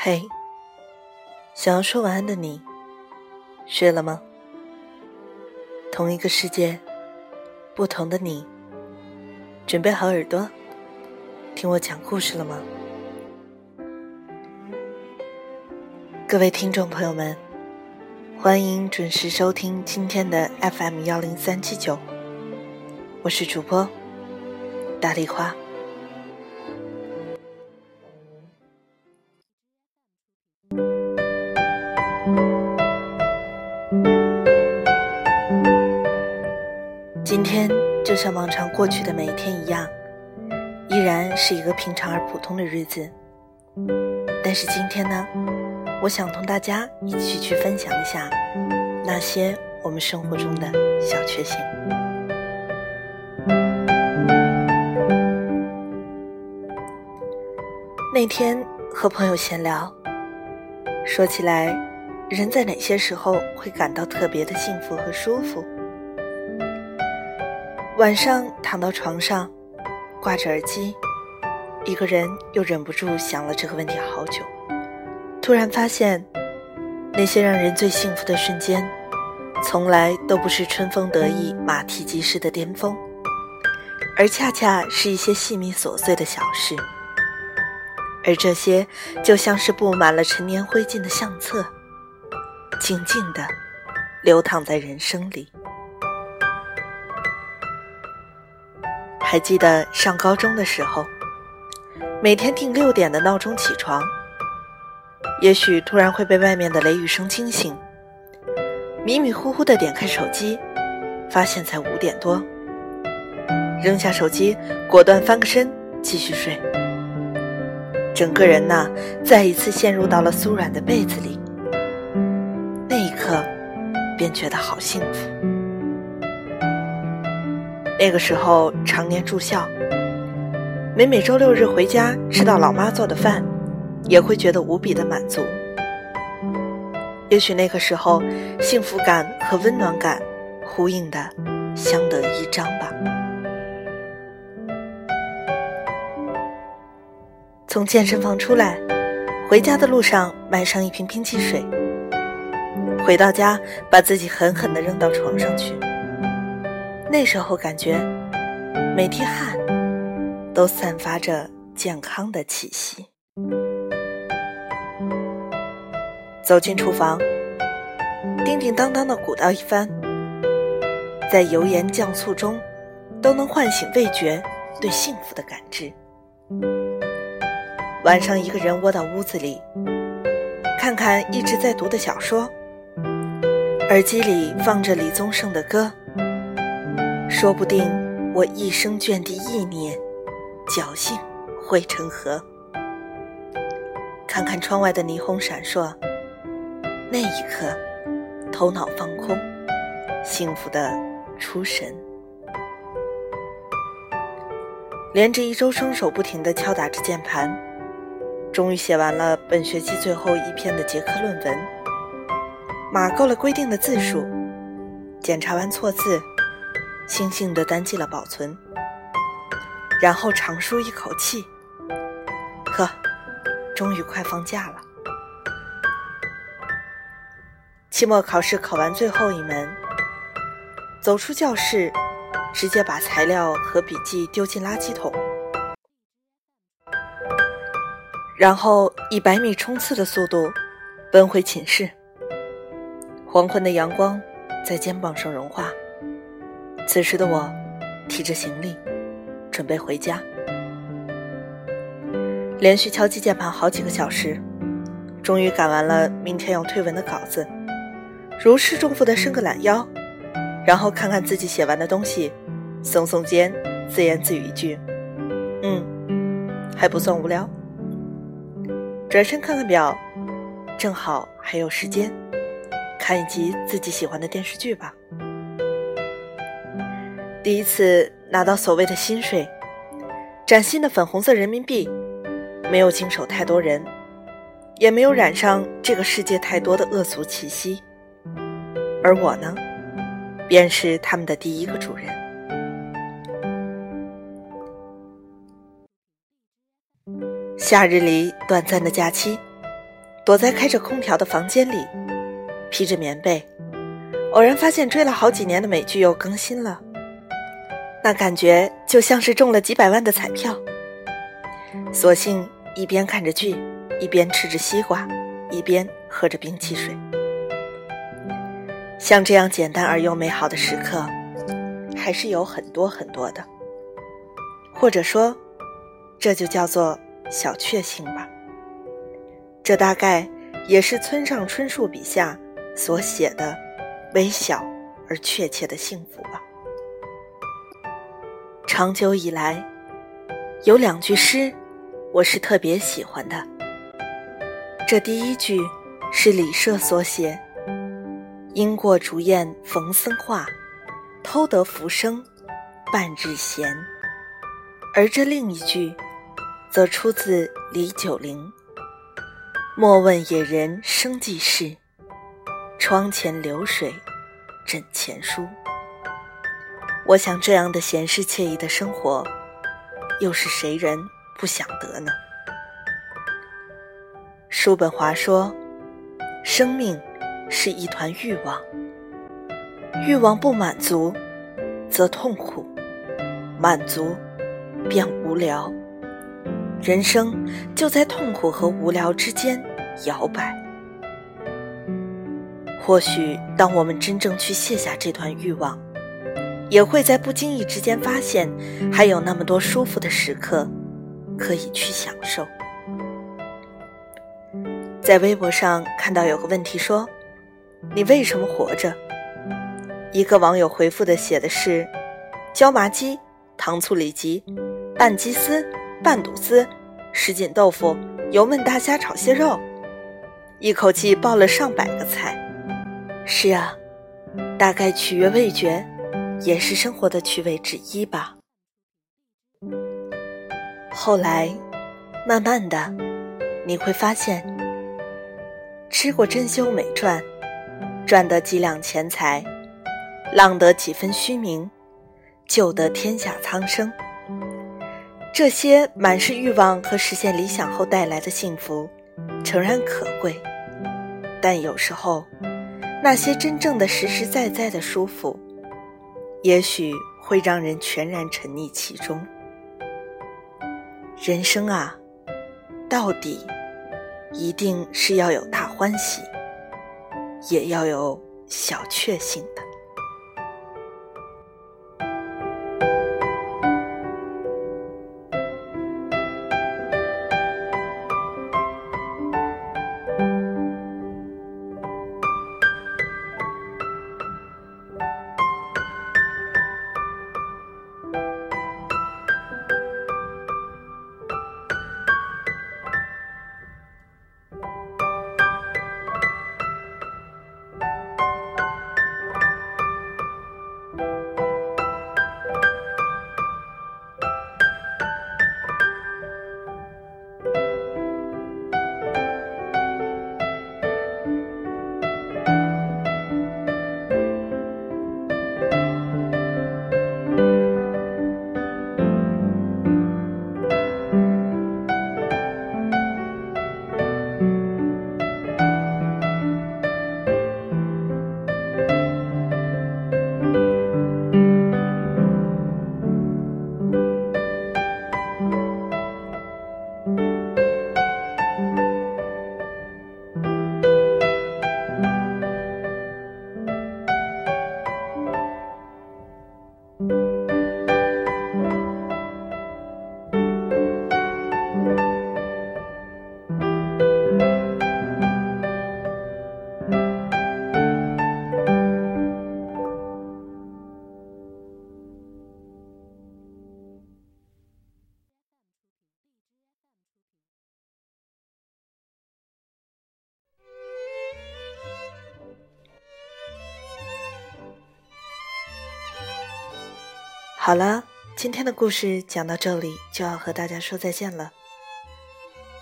嘿，想要说晚安的你，睡了吗？同一个世界，不同的你，准备好耳朵，听我讲故事了吗？各位听众朋友们，欢迎准时收听今天的 FM 幺零三七九，我是主播大丽花。今天就像往常过去的每一天一样，依然是一个平常而普通的日子。但是今天呢，我想同大家一起去分享一下那些我们生活中的小确幸。那天和朋友闲聊，说起来，人在哪些时候会感到特别的幸福和舒服？晚上躺到床上，挂着耳机，一个人又忍不住想了这个问题好久。突然发现，那些让人最幸福的瞬间，从来都不是春风得意、马蹄疾驰的巅峰，而恰恰是一些细密琐碎的小事。而这些，就像是布满了陈年灰烬的相册，静静地流淌在人生里。还记得上高中的时候，每天定六点的闹钟起床，也许突然会被外面的雷雨声惊醒，迷迷糊糊的点开手机，发现才五点多，扔下手机，果断翻个身继续睡，整个人呐，再一次陷入到了酥软的被子里，那一刻，便觉得好幸福。那个时候常年住校，每每周六日回家吃到老妈做的饭，也会觉得无比的满足。也许那个时候，幸福感和温暖感呼应的相得益彰吧。从健身房出来，回家的路上买上一瓶冰汽水，回到家把自己狠狠地扔到床上去。那时候感觉，每滴汗都散发着健康的气息。走进厨房，叮叮当当的鼓捣一番，在油盐酱醋中，都能唤醒味觉对幸福的感知。晚上一个人窝到屋子里，看看一直在读的小说，耳机里放着李宗盛的歌。说不定我一生卷地意念，侥幸汇成河。看看窗外的霓虹闪烁，那一刻，头脑放空，幸福的出神。连着一周双手不停地敲打着键盘，终于写完了本学期最后一篇的结课论文，码够了规定的字数，检查完错字。悻悻地单击了保存，然后长舒一口气，呵，终于快放假了。期末考试考完最后一门，走出教室，直接把材料和笔记丢进垃圾桶，然后以百米冲刺的速度奔回寝室。黄昏的阳光在肩膀上融化。此时的我，提着行李，准备回家。连续敲击键盘好几个小时，终于赶完了明天要推文的稿子。如释重负的伸个懒腰，然后看看自己写完的东西，耸耸肩，自言自语一句：“嗯，还不算无聊。”转身看看表，正好还有时间，看一集自己喜欢的电视剧吧。第一次拿到所谓的薪水，崭新的粉红色人民币，没有经手太多人，也没有染上这个世界太多的恶俗气息，而我呢，便是他们的第一个主人。夏日里短暂的假期，躲在开着空调的房间里，披着棉被，偶然发现追了好几年的美剧又更新了，那感觉就像是中了几百万的彩票。索性一边看着剧，一边吃着西瓜，一边喝着冰汽水。像这样简单而又美好的时刻，还是有很多很多的，或者说，这就叫做小确幸吧。这大概也是村上春树笔下所写的微小而确切的幸福吧。长久以来，有两句诗，我是特别喜欢的。这第一句是李涉所写：“因过竹宴逢僧话，偷得浮生半日闲。”而这另一句，则出自李九龄。莫问野人生计事，窗前流水枕前书。我想这样的闲适惬意的生活，又是谁人不想得呢？叔本华说：“生命是一团欲望，欲望不满足，则痛苦；满足，便无聊。”人生就在痛苦和无聊之间摇摆。或许，当我们真正去卸下这团欲望，也会在不经意之间发现，还有那么多舒服的时刻可以去享受。在微博上看到有个问题说：“你为什么活着？”一个网友回复的写的是：“椒麻鸡、糖醋里脊、拌鸡丝。”拌肚丝、什锦豆腐、油焖大虾炒蟹肉，一口气报了上百个菜。是啊，大概取悦味觉，也是生活的趣味之一吧。后来，慢慢的，你会发现，吃过珍馐美馔，赚得几两钱财，浪得几分虚名，救得天下苍生。这些满是欲望和实现理想后带来的幸福，诚然可贵，但有时候，那些真正的实实在在的舒服，也许会让人全然沉溺其中。人生啊，到底一定是要有大欢喜，也要有小确幸的。好了，今天的故事讲到这里就要和大家说再见了。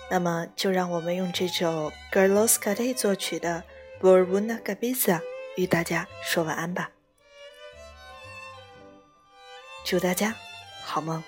那么，就让我们用这首 g i r l o s c a t e 作曲的《b o r u n a Gabiza》与大家说晚安吧。祝大家好梦。